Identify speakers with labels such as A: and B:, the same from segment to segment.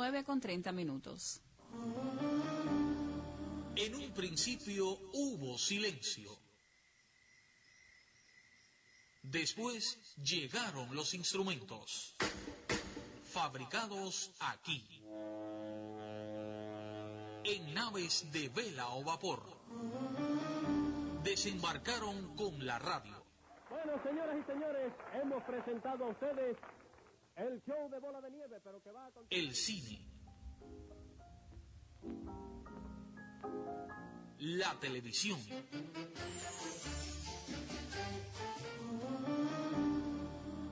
A: 9 con 30 minutos.
B: En un principio hubo silencio. Después llegaron los instrumentos, fabricados aquí, en naves de vela o vapor. Desembarcaron con la radio.
C: Bueno, señoras y señores, hemos presentado a ustedes el show de bola de nieve, pero que va a
B: el cine, la televisión,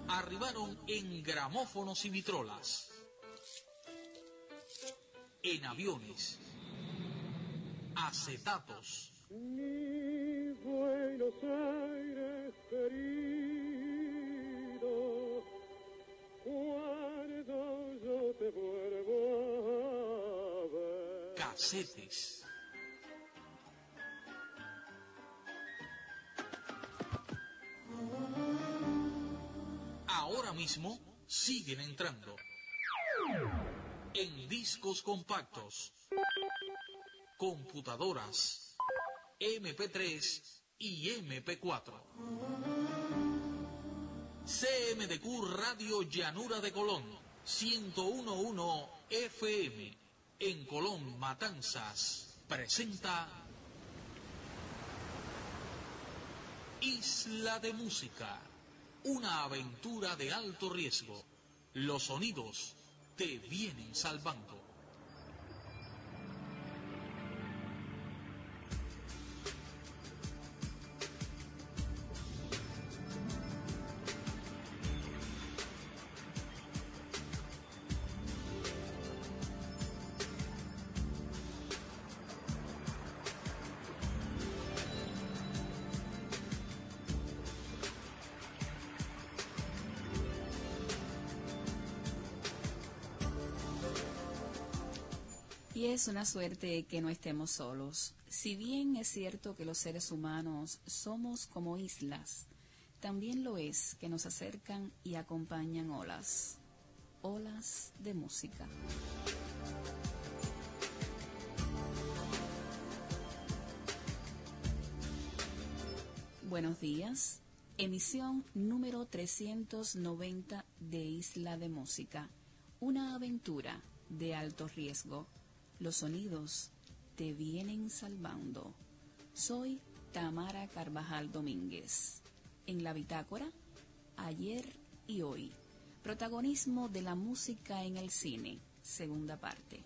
B: arribaron en gramófonos y vitrolas, en aviones, acetatos,
C: Mi Buenos Aires querido, yo te vuelvo a ver.
B: casetes. Ahora mismo siguen entrando en discos compactos, computadoras, MP3 y MP4. CMDQ Radio Llanura de Colón, 1011 FM, en Colón, Matanzas, presenta Isla de Música, una aventura de alto riesgo. Los sonidos te vienen salvando.
A: Es una suerte que no estemos solos. Si bien es cierto que los seres humanos somos como islas, también lo es que nos acercan y acompañan olas. Olas de música. Buenos días. Emisión número 390 de Isla de Música. Una aventura de alto riesgo. Los sonidos te vienen salvando. Soy Tamara Carvajal Domínguez. En la bitácora, ayer y hoy. Protagonismo de la música en el cine. Segunda parte.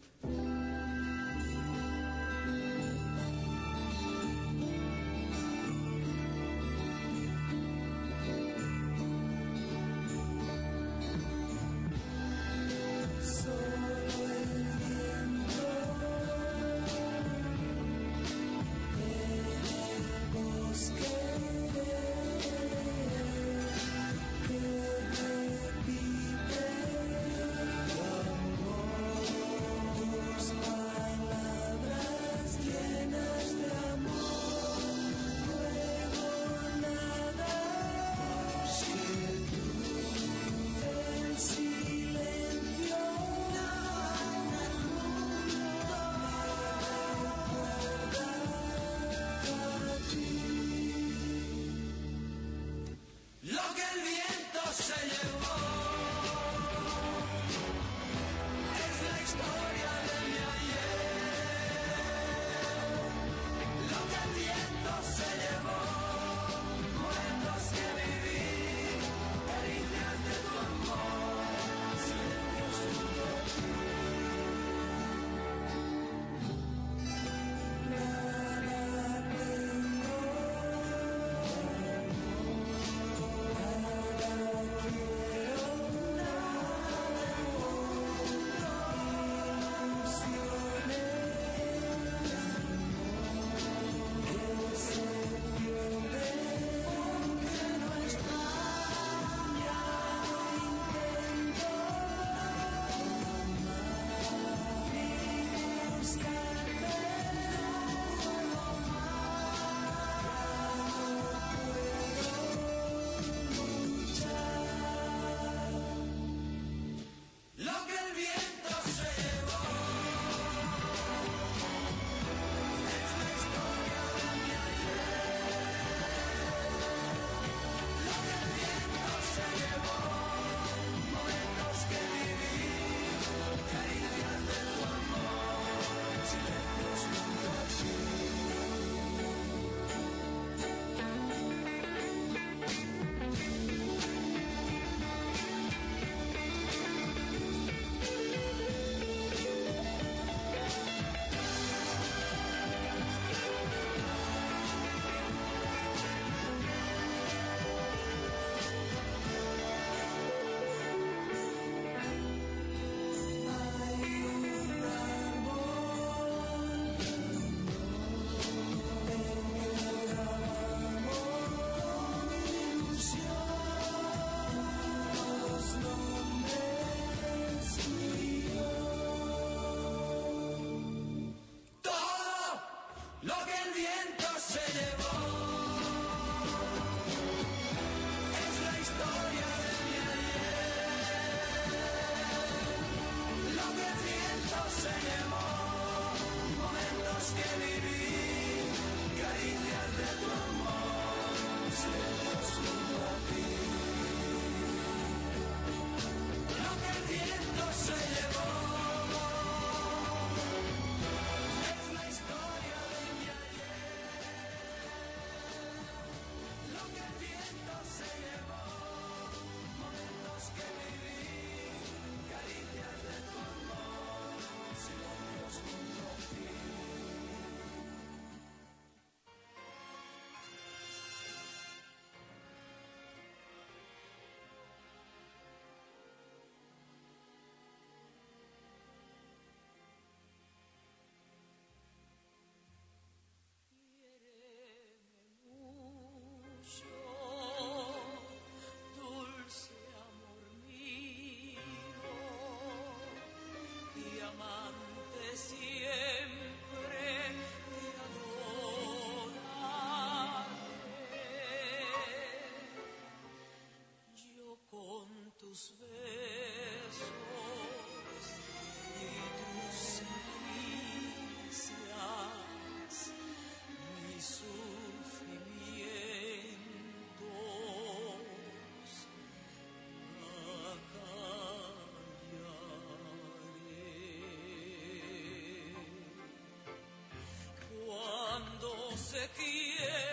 A: sequía.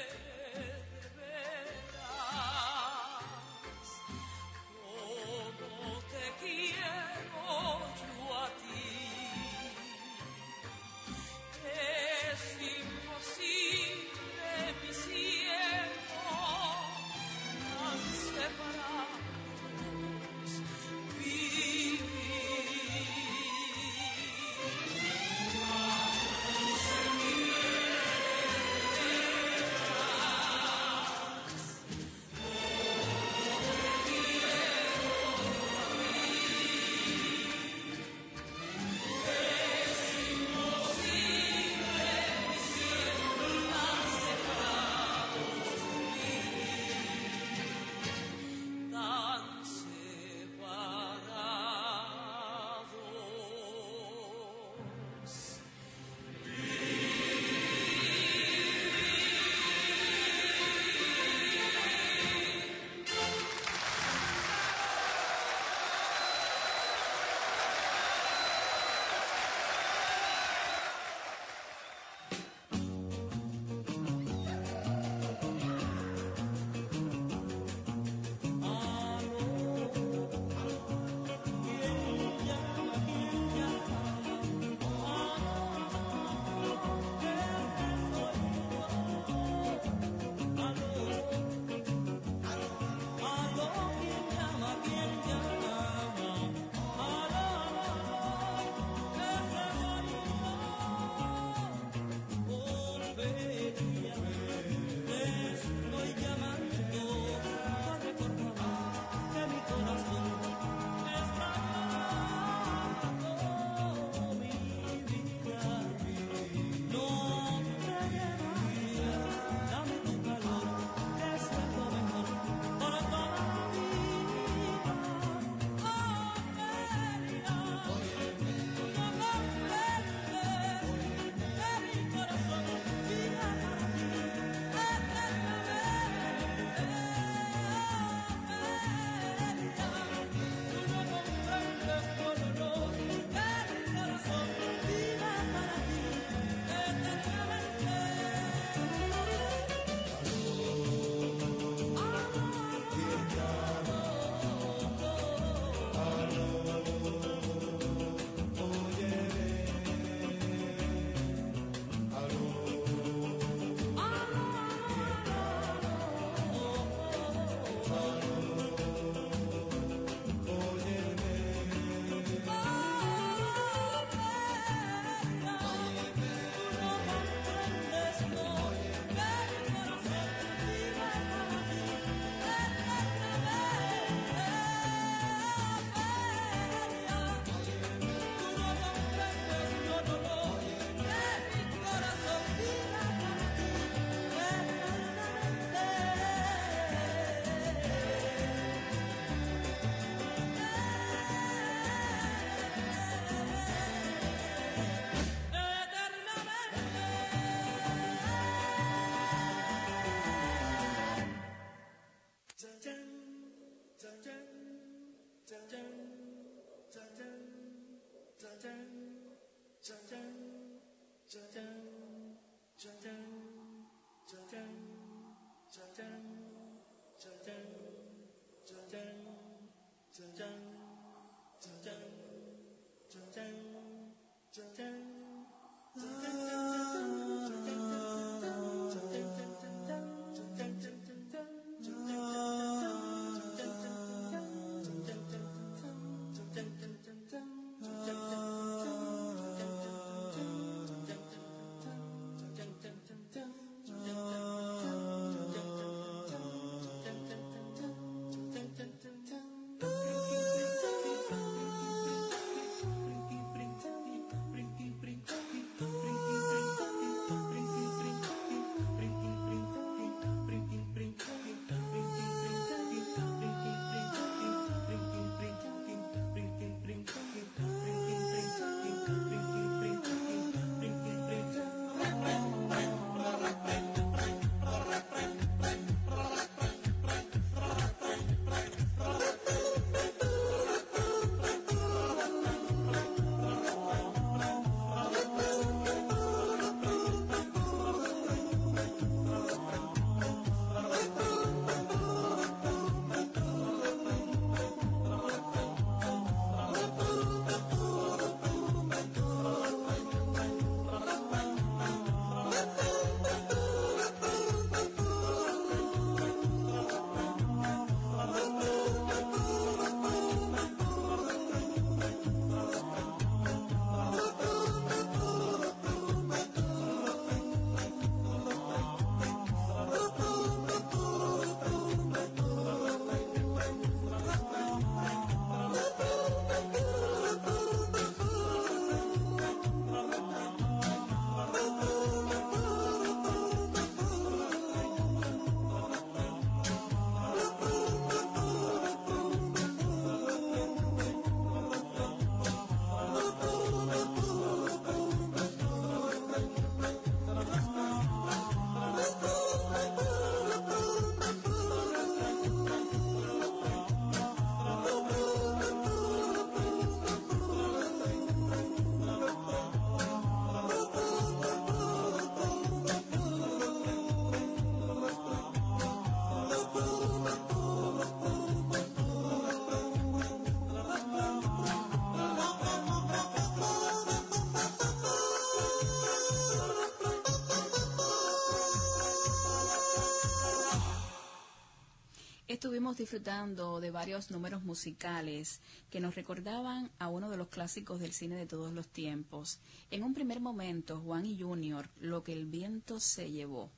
A: Disfrutando de varios números musicales que nos recordaban a uno de los clásicos del cine de todos los tiempos. En un primer momento, Juan y Junior, Lo que el viento se llevó.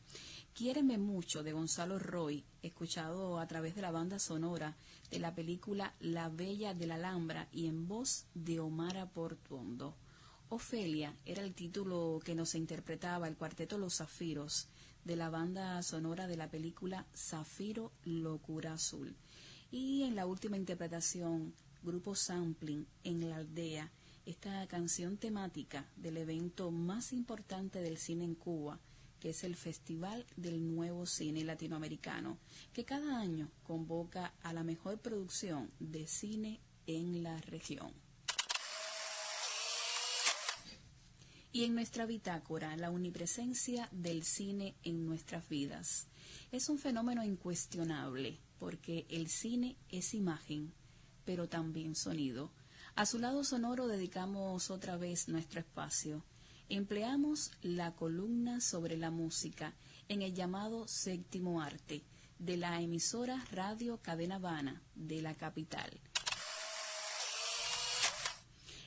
A: Quiéreme mucho de Gonzalo Roy, escuchado a través de la banda sonora de la película La Bella de la Alhambra y en voz de Omar Portuondo. Ofelia era el título que nos interpretaba el cuarteto Los Zafiros de la banda sonora de la película Zafiro Locura Azul. Y en la última interpretación, Grupo Sampling en la aldea, esta canción temática del evento más importante del cine en Cuba, que es el Festival del Nuevo Cine Latinoamericano, que cada año convoca a la mejor producción de cine en la región. Y en nuestra bitácora, la omnipresencia del cine en nuestras vidas. Es un fenómeno incuestionable, porque el cine es imagen, pero también sonido. A su lado sonoro dedicamos otra vez nuestro espacio empleamos la columna sobre la música en el llamado séptimo arte de la emisora Radio Cadena Habana de la capital.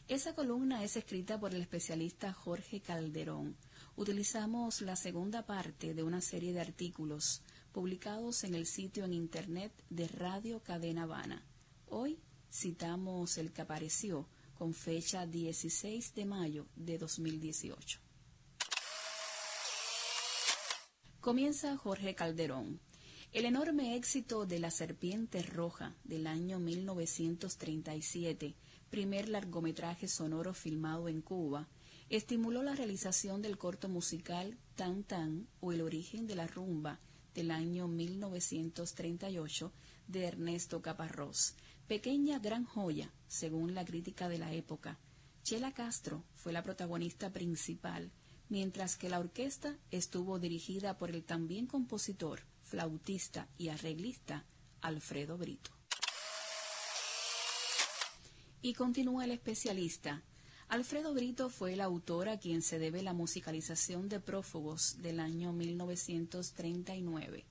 A: Esa columna es escrita por el especialista Jorge Calderón. Utilizamos la segunda parte de una serie de artículos publicados en el sitio en internet de Radio Cadena Habana. Hoy citamos el que apareció con fecha 16 de mayo de 2018. Comienza Jorge Calderón. El enorme éxito de La Serpiente Roja del año 1937, primer largometraje sonoro filmado en Cuba, estimuló la realización del corto musical Tan Tan o El origen de la rumba del año 1938 de Ernesto Caparrós, Pequeña gran joya, según la crítica de la época. Chela Castro fue la protagonista principal, mientras que la orquesta estuvo dirigida por el también compositor, flautista y arreglista Alfredo Brito. Y continúa el especialista. Alfredo Brito fue el autor a quien se debe la musicalización de Prófugos del año 1939.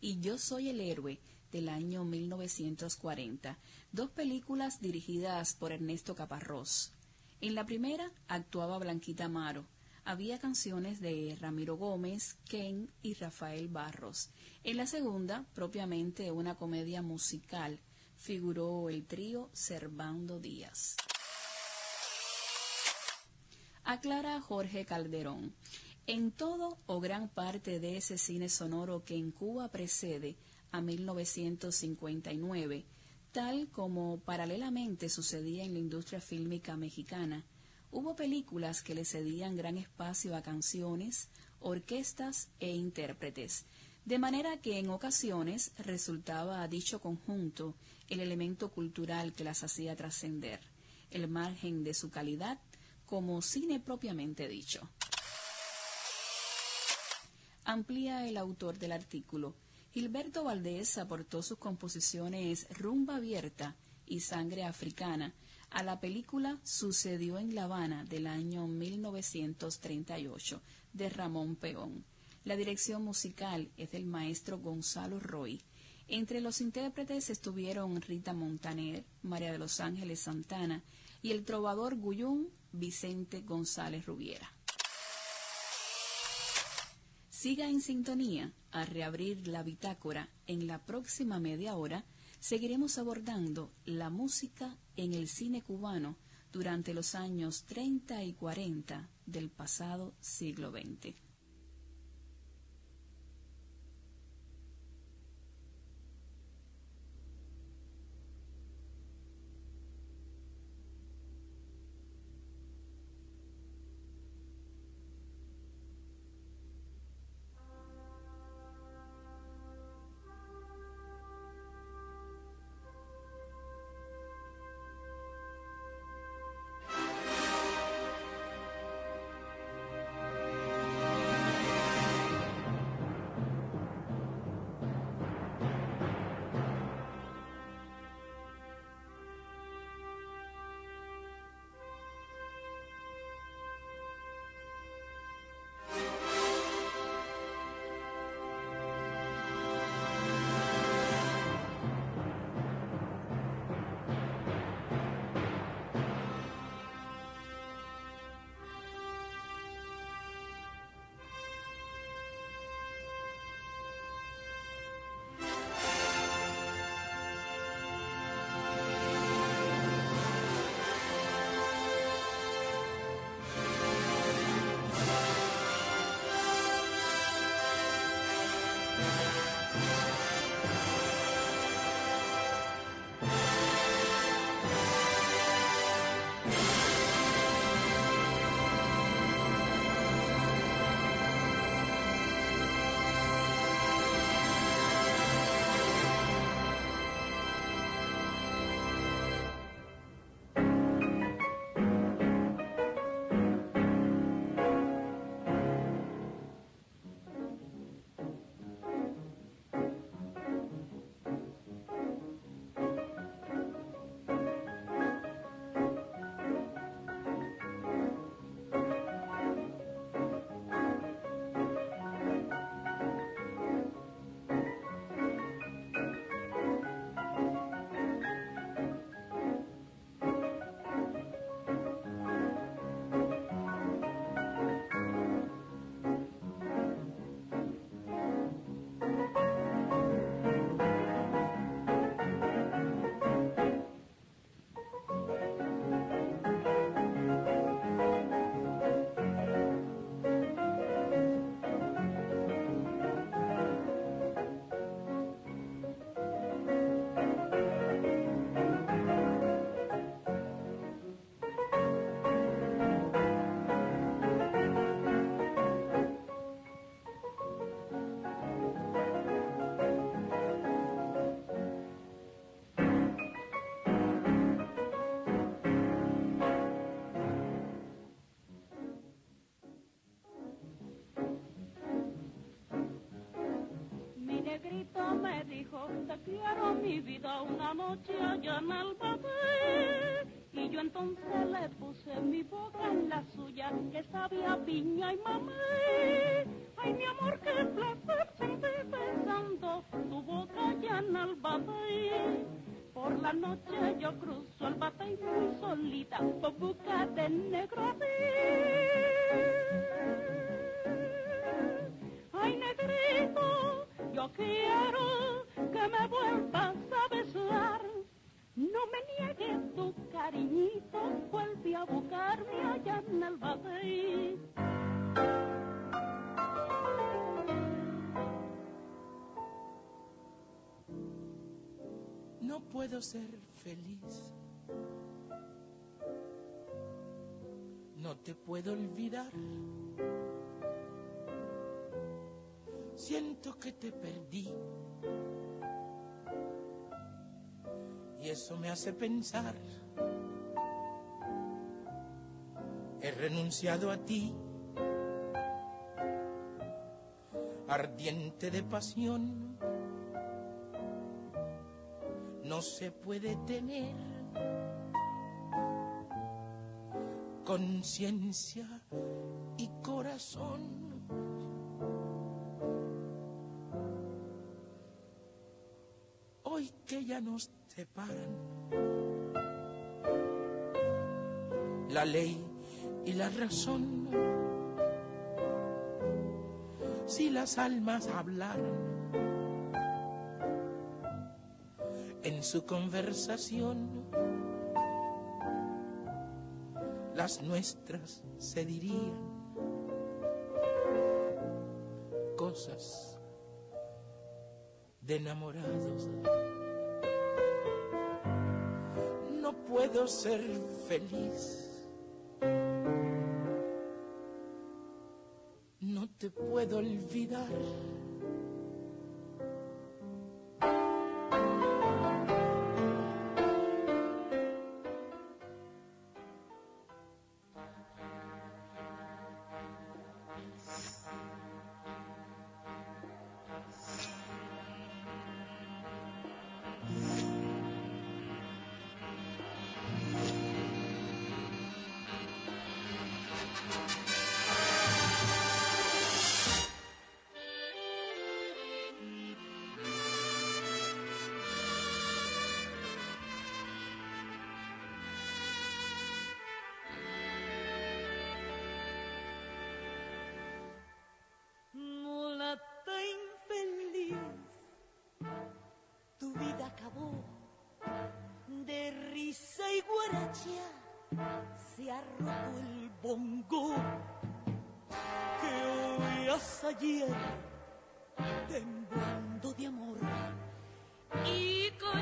A: Y Yo soy el héroe del año 1940, dos películas dirigidas por Ernesto Caparrós. En la primera actuaba Blanquita Amaro. Había canciones de Ramiro Gómez, Ken y Rafael Barros. En la segunda, propiamente una comedia musical, figuró el trío Servando Díaz. Aclara Jorge Calderón. En todo o gran parte de ese cine sonoro que en Cuba precede a 1959, tal como paralelamente sucedía en la industria fílmica mexicana. Hubo películas que le cedían gran espacio a canciones, orquestas e intérpretes, de manera que en ocasiones resultaba a dicho conjunto el elemento cultural que las hacía trascender, el margen de su calidad como cine propiamente dicho. Amplía el autor del artículo. Gilberto Valdés aportó sus composiciones Rumba Abierta y Sangre Africana a la película Sucedió en La Habana del año 1938 de Ramón Peón. La dirección musical es del maestro Gonzalo Roy. Entre los intérpretes estuvieron Rita Montaner, María de los Ángeles Santana y el trovador Guyún Vicente González Rubiera. Siga en sintonía a reabrir la bitácora. En la próxima media hora seguiremos abordando la música en el cine cubano durante los años 30 y 40 del pasado siglo XX.
D: Que sabía piña y mamé. Ay, mi amor, qué placer sentí pensando tu boca allá en el papel. Por la noche yo cruzo el batey muy solita, por busca de negro Ay, negrito, yo quiero que me vuelvas. No me niegues tu cariñito, vuelve a buscarme allá en el batey.
E: No puedo ser feliz. No te puedo olvidar. Siento que te perdí. Y eso me hace pensar. He renunciado a ti, ardiente de pasión. No se puede tener conciencia y corazón. Hoy que ya nos separan la ley y la razón, si las almas hablaran en su conversación, las nuestras se dirían cosas de enamorados. Puedo ser feliz. No te puedo olvidar.
F: Se ha roto el bongo que oías ayer temblando de amor. Y con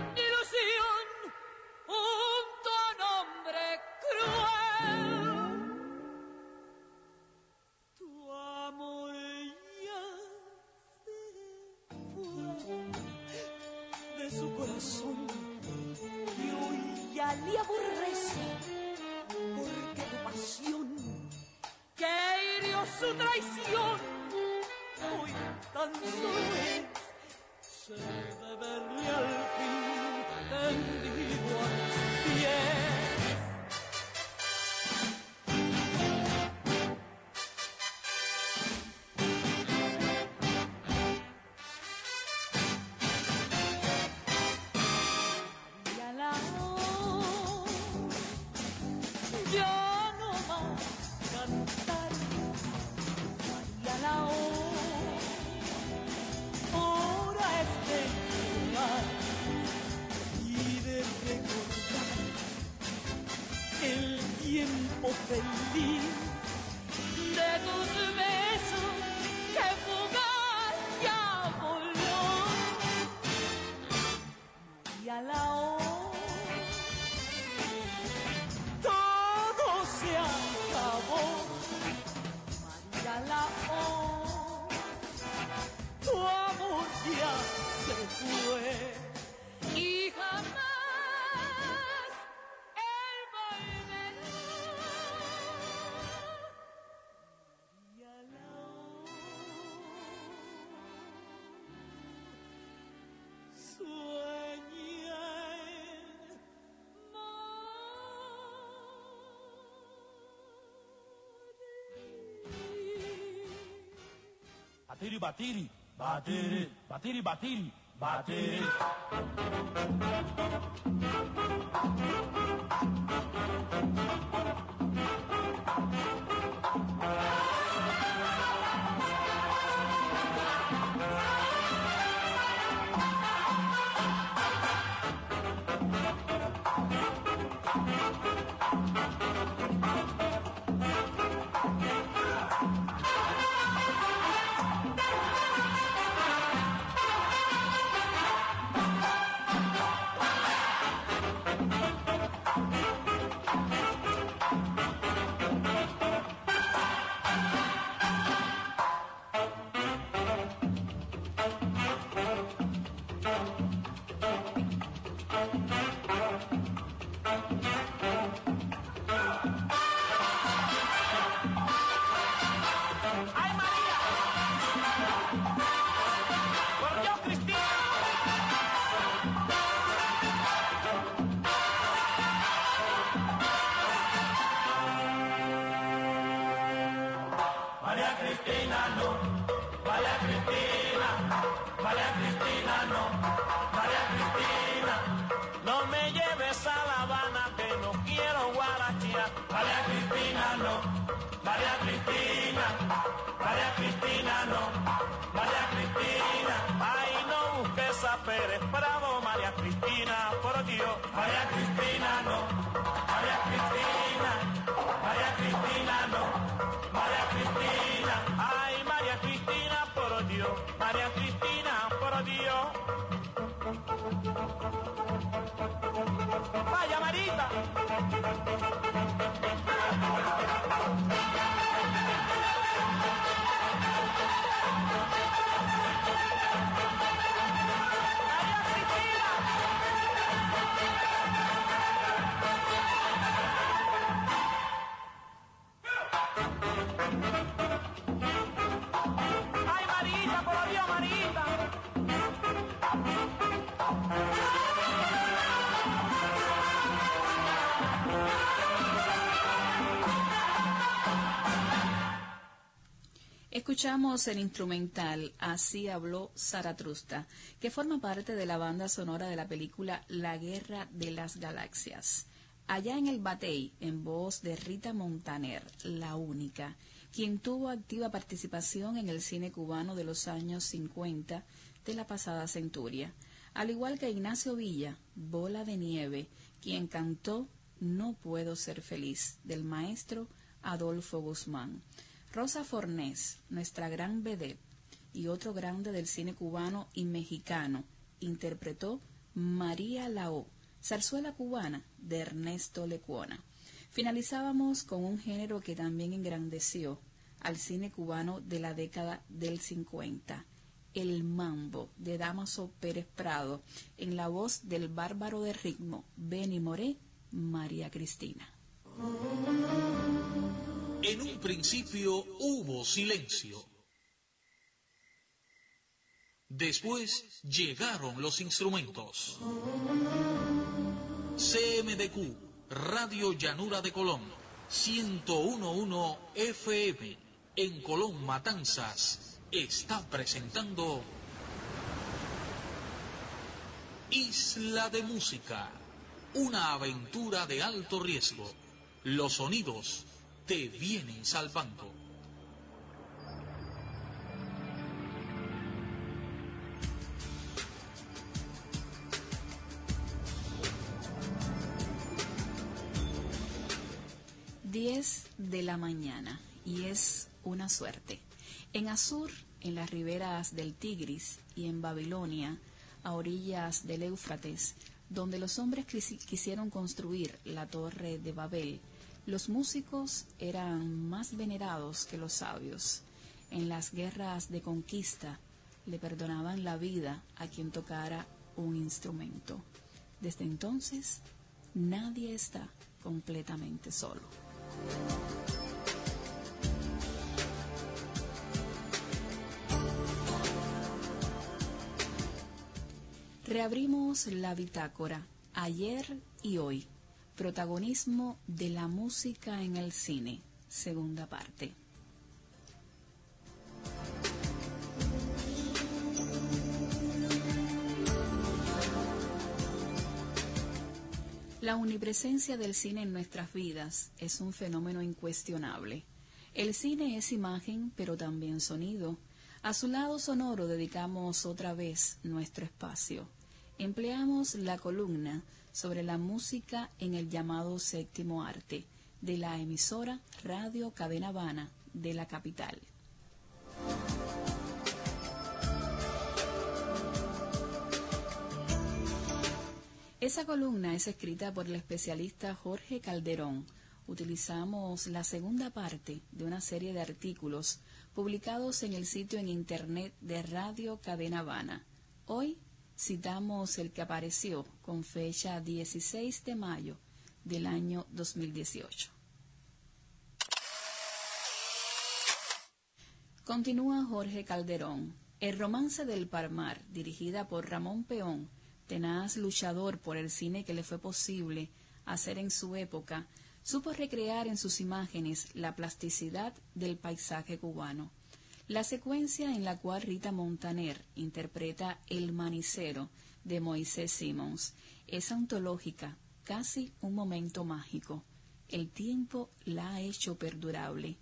G: Batiri, batiri, batiri, batiri, batiri, batiri.
H: ¡Ay, Dios.
A: Escuchamos el instrumental Así habló Zaratrusta, que forma parte de la banda sonora de la película La Guerra de las Galaxias. Allá en el Batey, en voz de Rita Montaner, la única, quien tuvo activa participación en el cine cubano de los años 50 de la pasada centuria, al igual que Ignacio Villa, Bola de Nieve, quien cantó No puedo ser feliz, del maestro Adolfo Guzmán. Rosa Fornés, nuestra gran vedette y otro grande del cine cubano y mexicano, interpretó María Lao, zarzuela cubana de Ernesto Lecuona. Finalizábamos con un género que también engrandeció al cine cubano de la década del 50, el mambo de Damaso Pérez Prado, en la voz del bárbaro de ritmo Benny Moré, María Cristina.
B: En un principio hubo silencio. Después llegaron los instrumentos. CMDQ, Radio Llanura de Colón, 1011 FM, en Colón Matanzas, está presentando Isla de Música, una aventura de alto riesgo. Los sonidos te vienen salvando.
A: Diez de la mañana y es una suerte. En Azur, en las riberas del Tigris y en Babilonia, a orillas del Éufrates, donde los hombres quisi- quisieron construir la torre de Babel, los músicos eran más venerados que los sabios. En las guerras de conquista le perdonaban la vida a quien tocara un instrumento. Desde entonces, nadie está completamente solo. Reabrimos la bitácora ayer y hoy. Protagonismo de la música en el cine, segunda parte. La unipresencia del cine en nuestras vidas es un fenómeno incuestionable. El cine es imagen, pero también sonido. A su lado sonoro dedicamos otra vez nuestro espacio. Empleamos la columna sobre la música en el llamado séptimo arte de la emisora Radio Cadena Habana de la capital. Esa columna es escrita por el especialista Jorge Calderón. Utilizamos la segunda parte de una serie de artículos publicados en el sitio en internet de Radio Cadena Habana. Hoy citamos el que apareció con fecha 16 de mayo del año 2018. Continúa Jorge Calderón. El romance del Parmar, dirigida por Ramón Peón, tenaz luchador por el cine que le fue posible hacer en su época, supo recrear en sus imágenes la plasticidad del paisaje cubano. La secuencia en la cual Rita Montaner interpreta El manicero de Moisés Simons es ontológica, casi un momento mágico. El tiempo la ha hecho perdurable.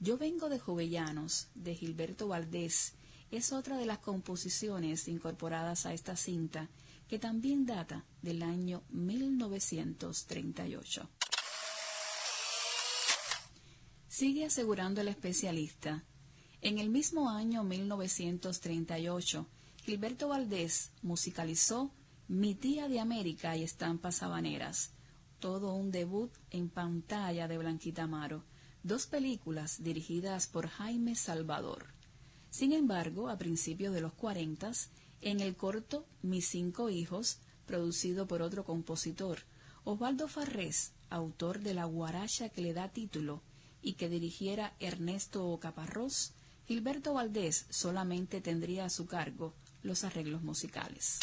A: Yo vengo de Jovellanos, de Gilberto Valdés, es otra de las composiciones incorporadas a esta cinta que también data del año 1938. Sigue asegurando el especialista. En el mismo año 1938, Gilberto Valdés musicalizó Mi tía de América y estampas habaneras, todo un debut en pantalla de Blanquita Amaro, dos películas dirigidas por Jaime Salvador. Sin embargo, a principios de los 40, en el corto Mis cinco hijos, producido por otro compositor, Osvaldo Farrés, autor de la guaracha que le da título y que dirigiera Ernesto Caparrós, Gilberto Valdés solamente tendría a su cargo los arreglos musicales.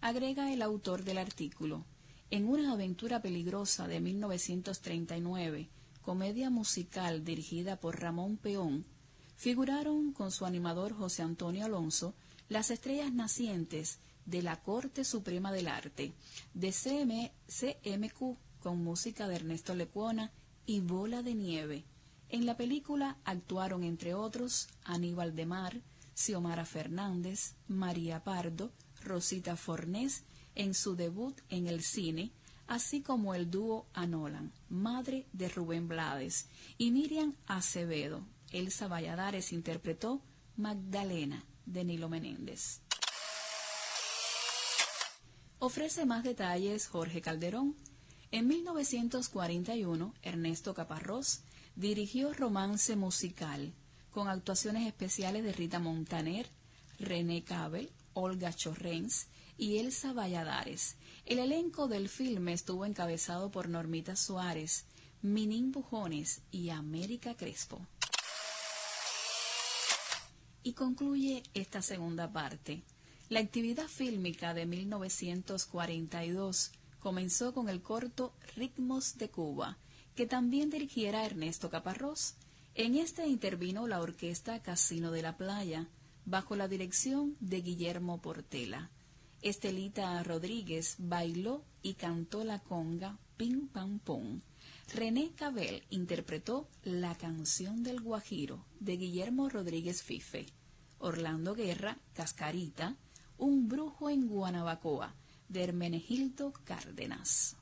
A: Agrega el autor del artículo, en una aventura peligrosa de 1939, comedia musical dirigida por Ramón Peón, figuraron con su animador José Antonio Alonso las estrellas nacientes de la Corte Suprema del Arte, de CMQ con música de Ernesto Lecuona y Bola de Nieve. En la película actuaron entre otros Aníbal de Mar, Xiomara Fernández, María Pardo, Rosita Fornés en su debut en el cine, así como el dúo Anolan, madre de Rubén Blades, y Miriam Acevedo, Elsa Valladares interpretó Magdalena de Nilo Menéndez. Ofrece más detalles Jorge Calderón. En 1941, Ernesto Caparrós dirigió Romance Musical, con actuaciones especiales de Rita Montaner, René Cabel, Olga Chorrens y Elsa Valladares. El elenco del filme estuvo encabezado por Normita Suárez, Minín Bujones y América Crespo. Y concluye esta segunda parte. La actividad fílmica de 1942 comenzó con el corto Ritmos de Cuba, que también dirigiera Ernesto Caparrós. En este intervino la orquesta Casino de la Playa, bajo la dirección de Guillermo Portela. Estelita Rodríguez bailó y cantó la conga Pim Pam Pum. René Cabel interpretó La canción del Guajiro de Guillermo Rodríguez Fife. Orlando Guerra, Cascarita, Un brujo en Guanabacoa de Hermenegildo Cárdenas.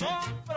I: só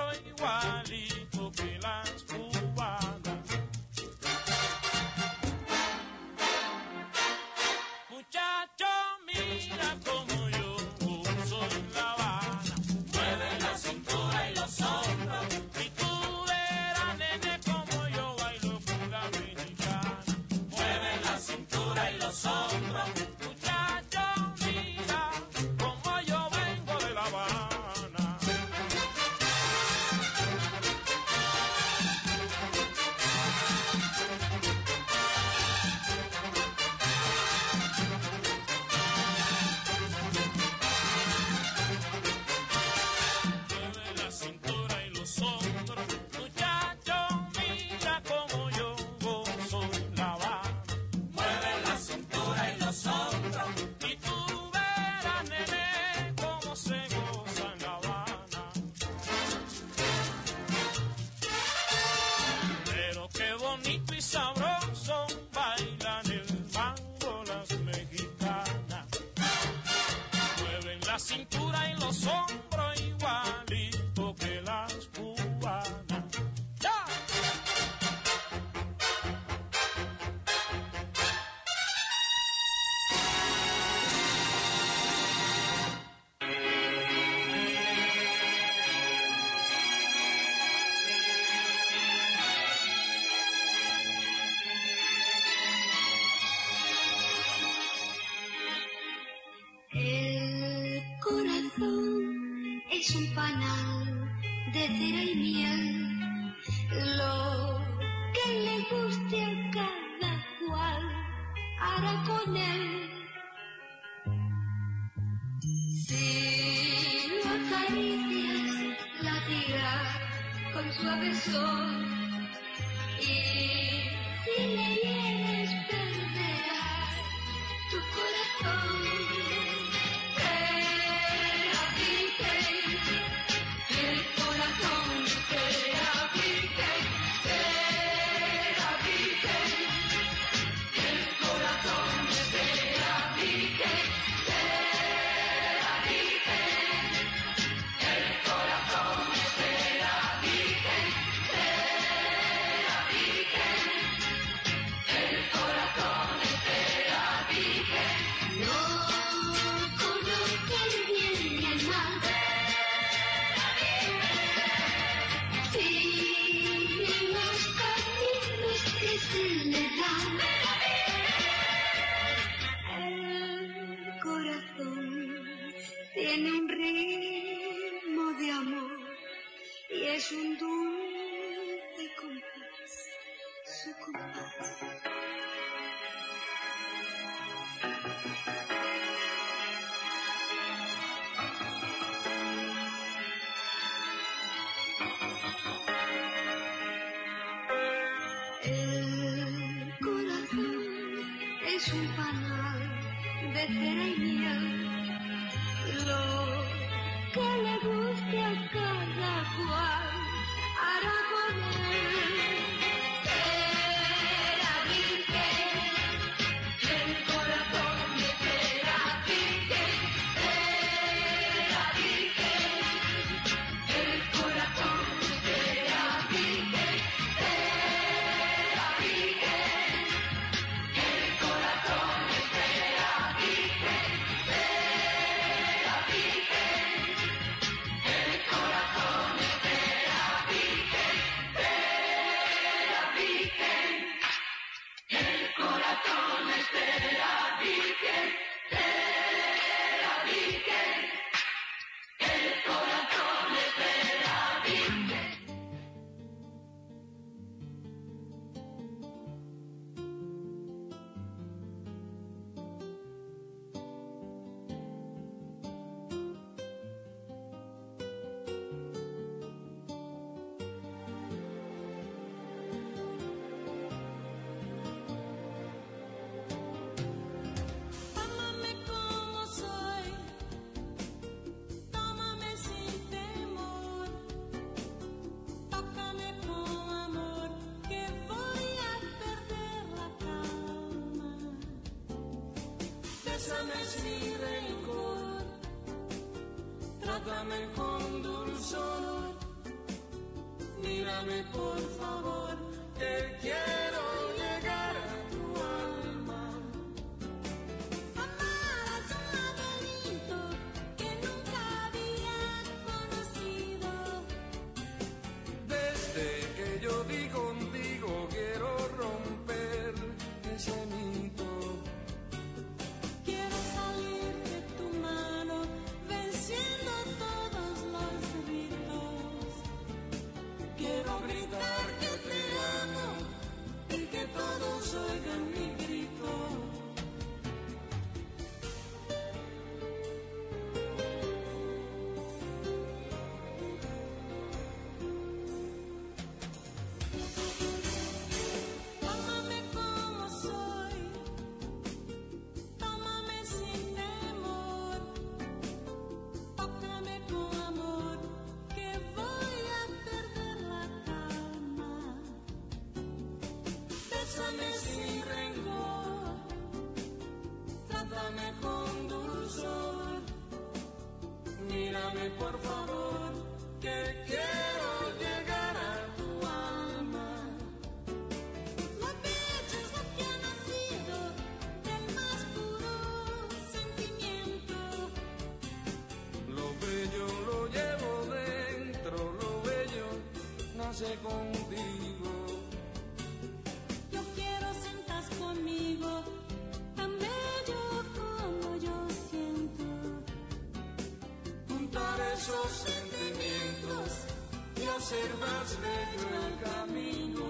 I: hacer más bello el camino.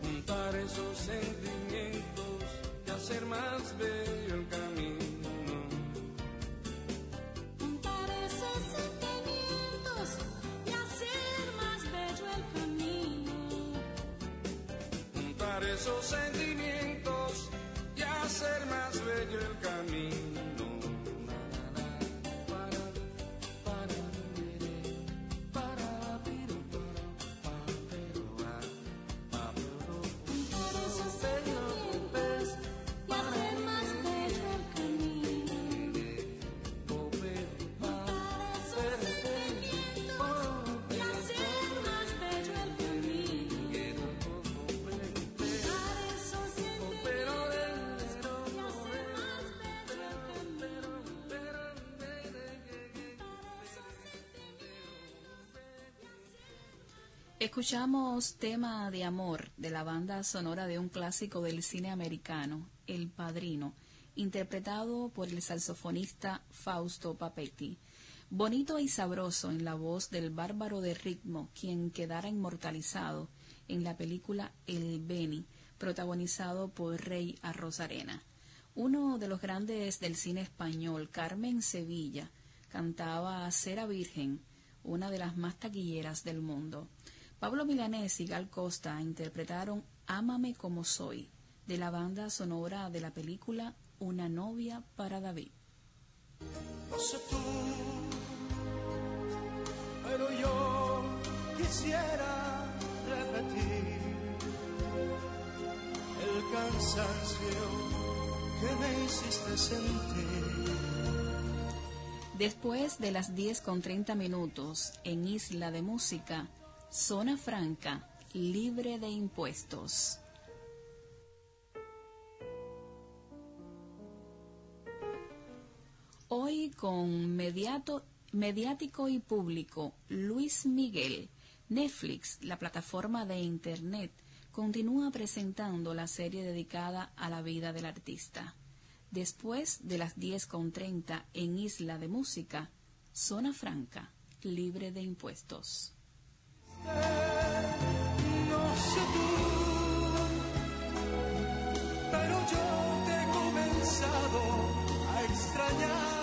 I: Juntar esos sentimientos y hacer más bello el camino.
J: Juntar esos sentimientos y hacer más bello el camino.
I: Juntar esos sentimientos
A: Escuchamos tema de amor de la banda sonora de un clásico del cine americano, El Padrino, interpretado por el saxofonista Fausto Papetti. Bonito y sabroso en la voz del bárbaro de ritmo, quien quedara inmortalizado en la película El Beni, protagonizado por Rey Arrozarena. Uno de los grandes del cine español, Carmen Sevilla, cantaba Cera Virgen, una de las más taquilleras del mundo. Pablo Milanés y Gal Costa interpretaron Ámame como soy, de la banda sonora de la película Una novia para David.
K: No sé tú, pero yo quisiera repetir el cansancio que me hiciste sentir.
A: Después de las 10 con 30 minutos en Isla de Música, Zona Franca, libre de impuestos. Hoy con mediato, mediático y público Luis Miguel, Netflix, la plataforma de Internet, continúa presentando la serie dedicada a la vida del artista. Después de las 10.30 en Isla de Música, Zona Franca, libre de impuestos.
K: Extrañar.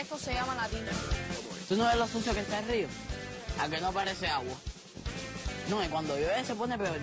L: esto se llama latina.
M: ¿Tú no ves lo sucio que está el río? A que no aparece agua. No, y cuando llueve se pone peor.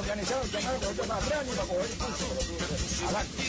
N: organizado,
I: llamado, llamado, llamado, llamado,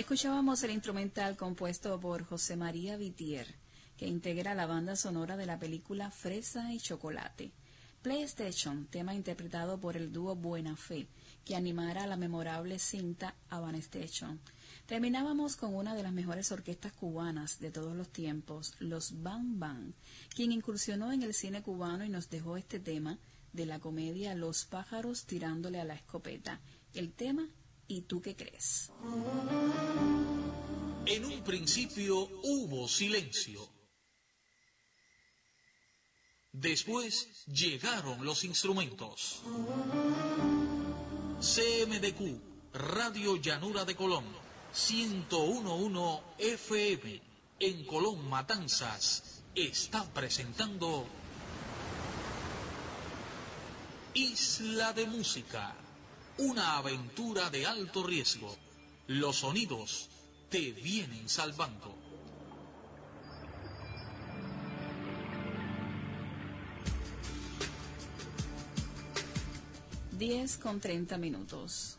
A: Escuchábamos el instrumental compuesto por José María Vitier, que integra la banda sonora de la película Fresa y Chocolate. PlayStation, tema interpretado por el dúo Buena Fe, que animara la memorable cinta Haban Station. Terminábamos con una de las mejores orquestas cubanas de todos los tiempos, los Bang Bang, quien incursionó en el cine cubano y nos dejó este tema de la comedia Los pájaros tirándole a la escopeta. El tema ¿Y tú qué crees?
B: En un principio hubo silencio. Después llegaron los instrumentos. CMDQ, Radio Llanura de Colón, 1011 FM, en Colón Matanzas, está presentando Isla de Música, una aventura de alto riesgo. Los sonidos te vienen salvando.
A: 10 con 30 minutos.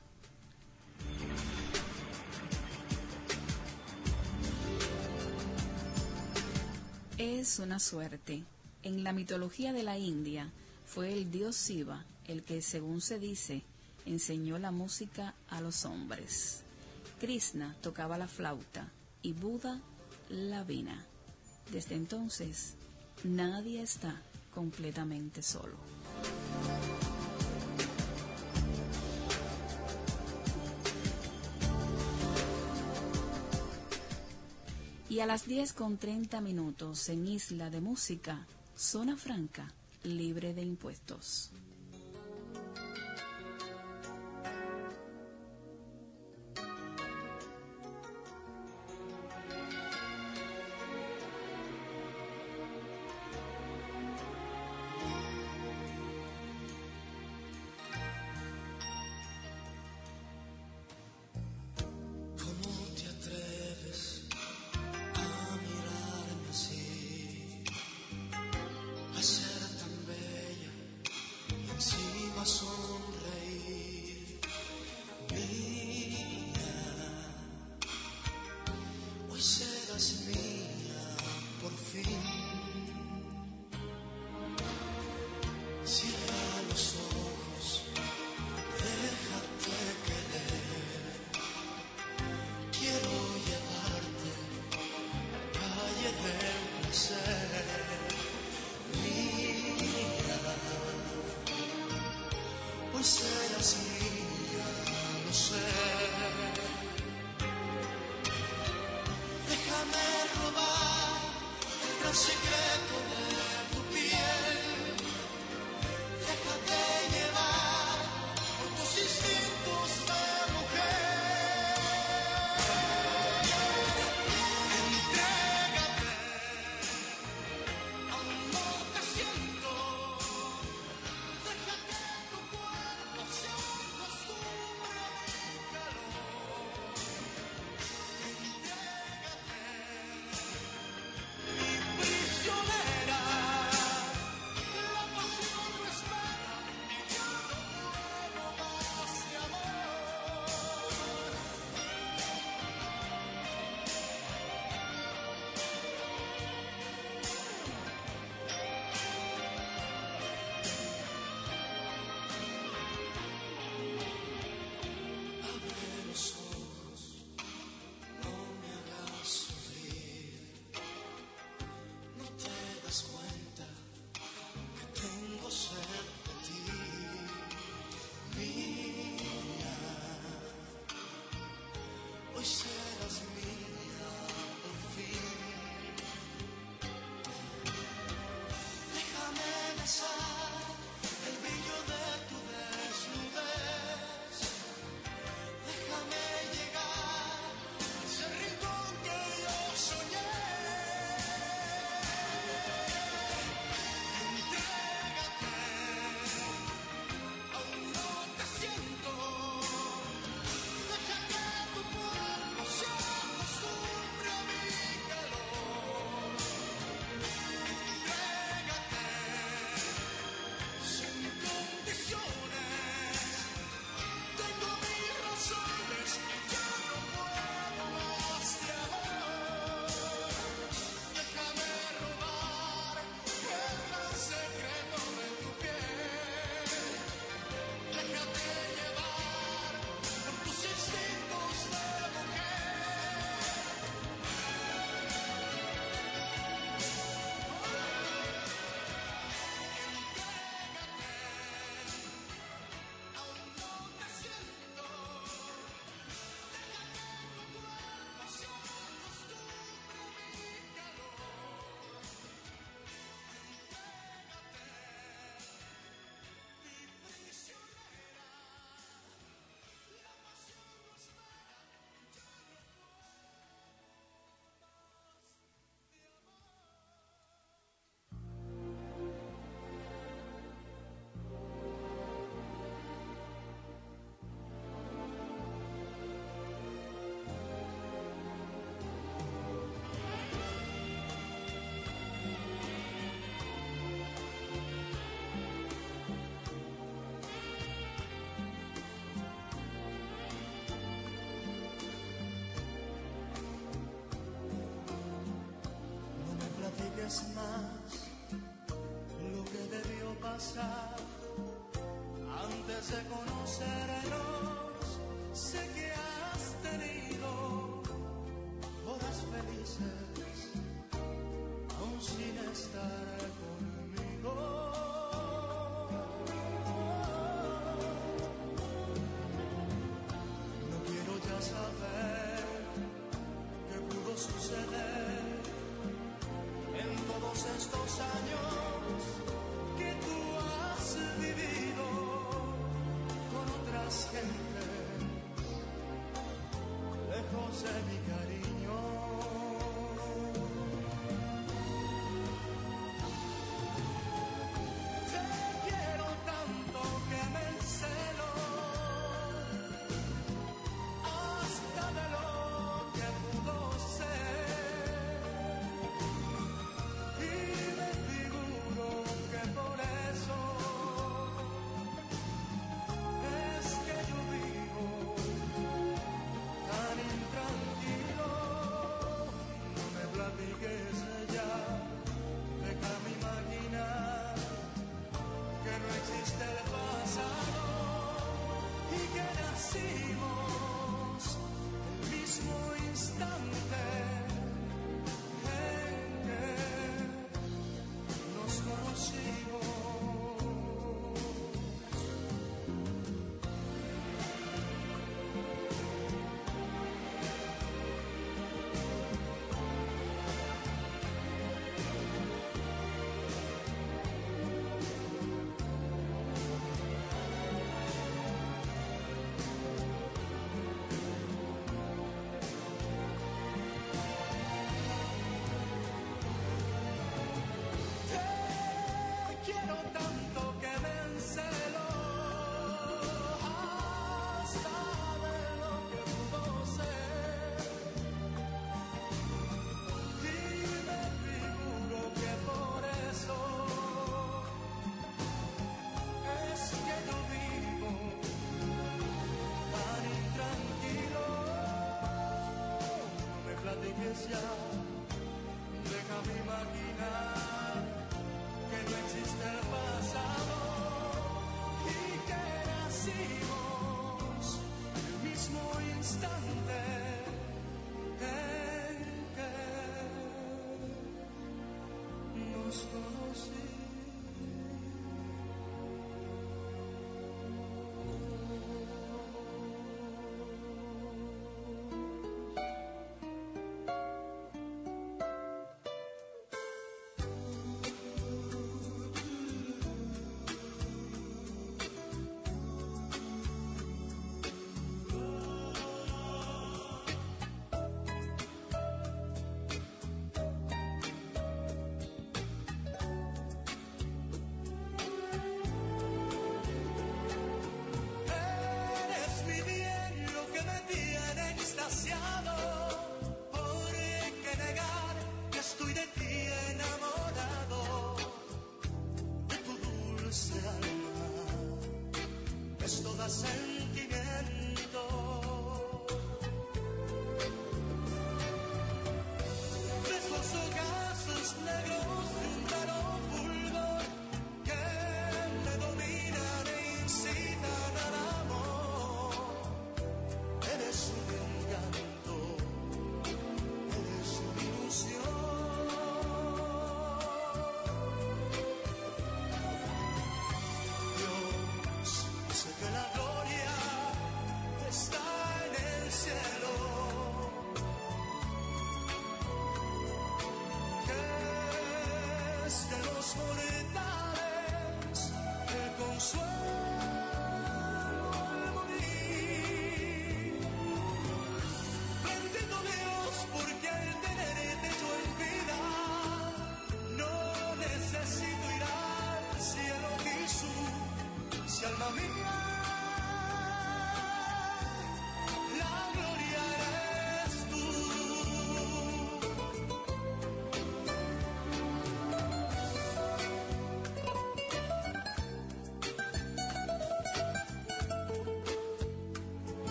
A: Es una suerte. En la mitología de la India fue el dios Siva el que, según se dice, enseñó la música a los hombres. Krishna tocaba la flauta y Buda la vina. Desde entonces, nadie está completamente solo. Y a las 10 con 30 minutos en Isla de Música, Zona Franca, libre de impuestos.
K: más lo que debió pasar antes de conocernos. Sé que has tenido horas felices, aún sin estar Yeah.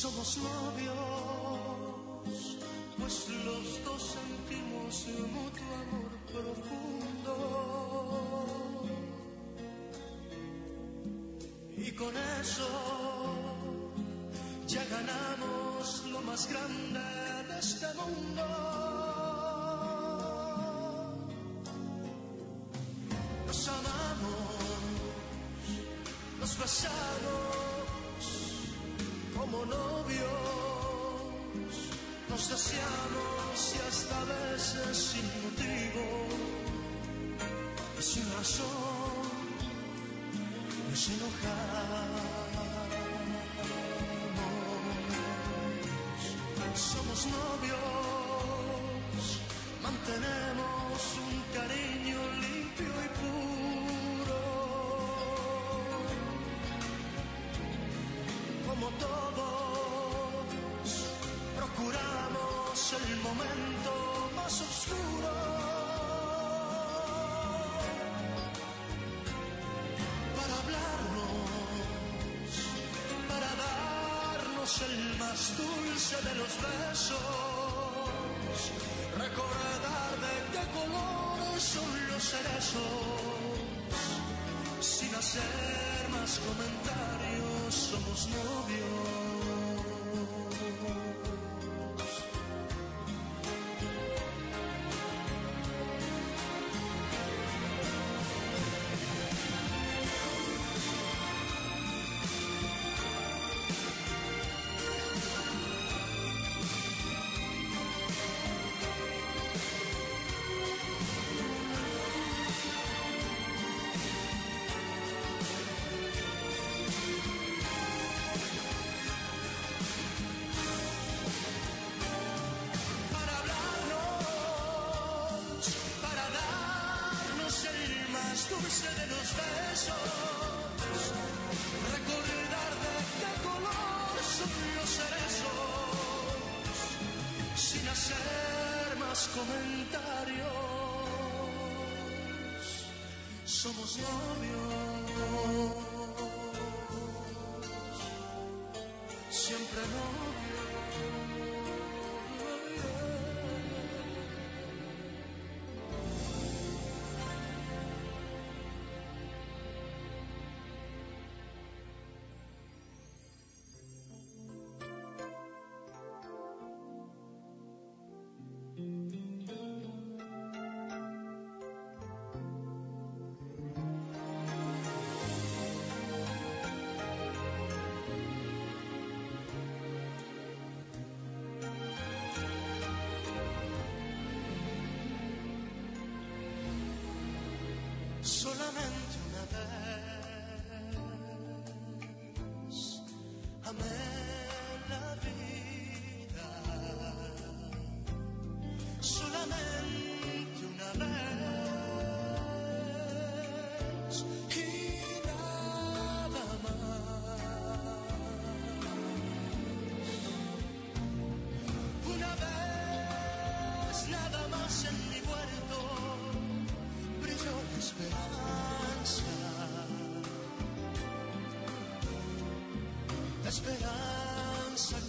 K: Somos novios, pues los dos sentimos mutuo amor profundo. Y con eso ya ganamos lo más grande de mundo. Nos amamos, nos besamos como novios, nos deseamos y hasta veces sin motivo sin razón nos enojamos. Somos novios, Todos, procuramos el momento más oscuro. Para hablarnos, para darnos el más dulce de los besos, recordar de qué colores son los cerezos, sin hacer más comentarios, somos novios. Comentarios, somos novios, siempre novios.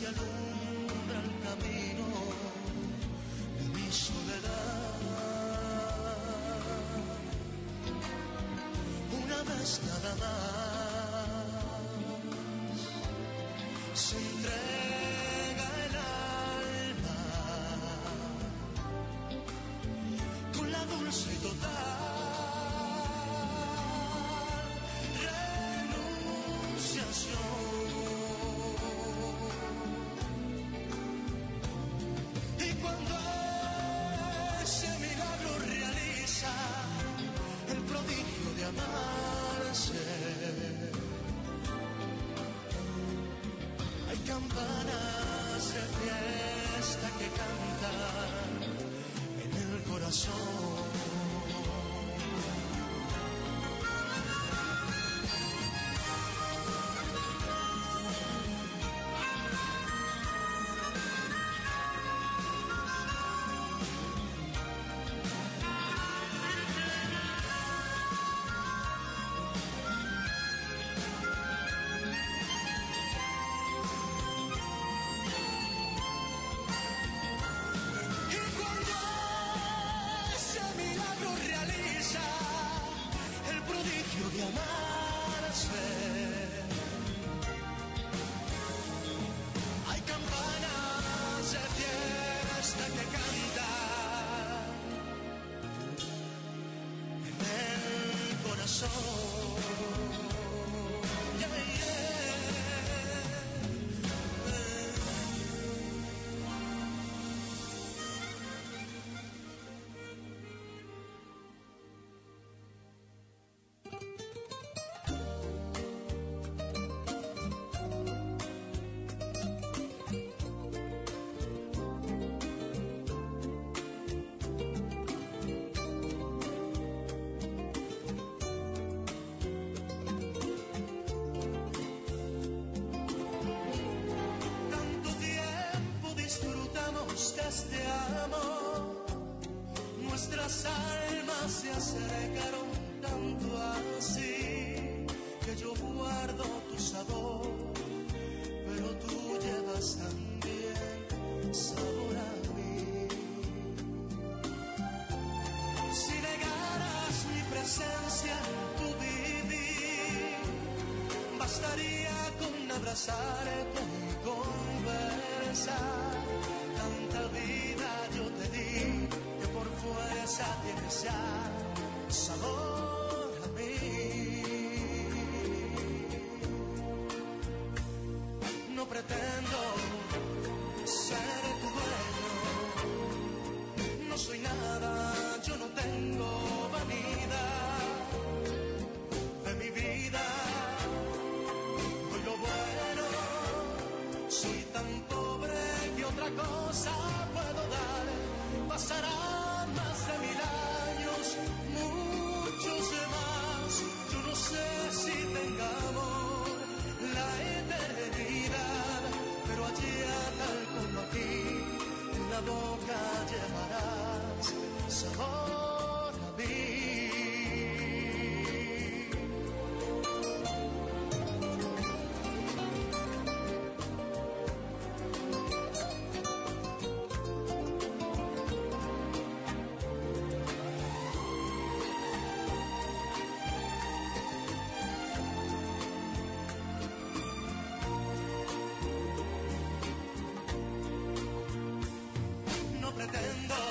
K: Alumbra el camino de mi soledad. Una vez nada más se entrega con pretendo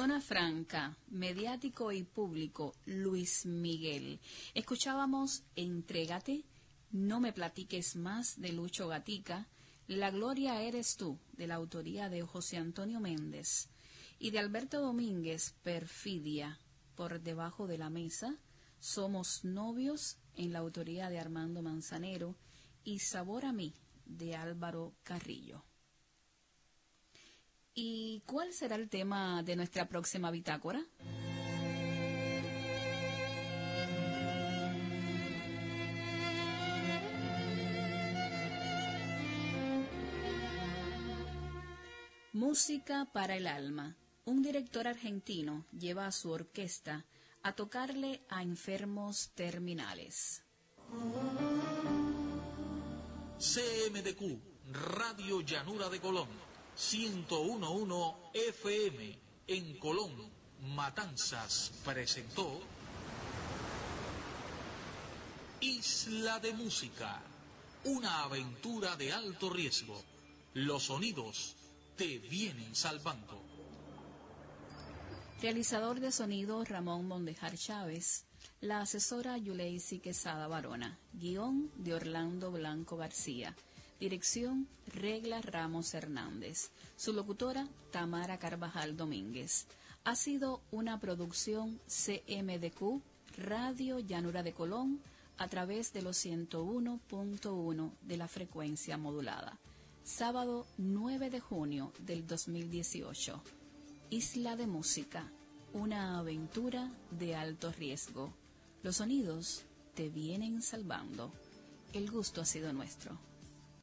A: Zona Franca, mediático y público, Luis Miguel. Escuchábamos Entrégate, No me platiques más de Lucho Gatica, La Gloria eres tú, de la autoría de José Antonio Méndez, y de Alberto Domínguez, Perfidia, por debajo de la mesa, Somos novios, en la autoría de Armando Manzanero, y Sabor a mí, de Álvaro Carrillo. ¿Y cuál será el tema de nuestra próxima bitácora? Música para el alma. Un director argentino lleva a su orquesta a tocarle a enfermos terminales.
B: CMDQ, Radio Llanura de Colón, 1011 FM, en Colón, Matanzas, presentó Isla de Música, una aventura de alto riesgo. Los sonidos te vienen salvando.
A: Realizador de sonido Ramón Mondejar Chávez. La asesora Yuleisi Quesada Barona. Guión de Orlando Blanco García. Dirección Regla Ramos Hernández. Su locutora Tamara Carvajal Domínguez. Ha sido una producción CMDQ Radio Llanura de Colón a través de los 101.1 de la frecuencia modulada. Sábado 9 de junio del 2018. Isla de Música, una aventura de alto riesgo. Los sonidos te vienen salvando. El gusto ha sido nuestro.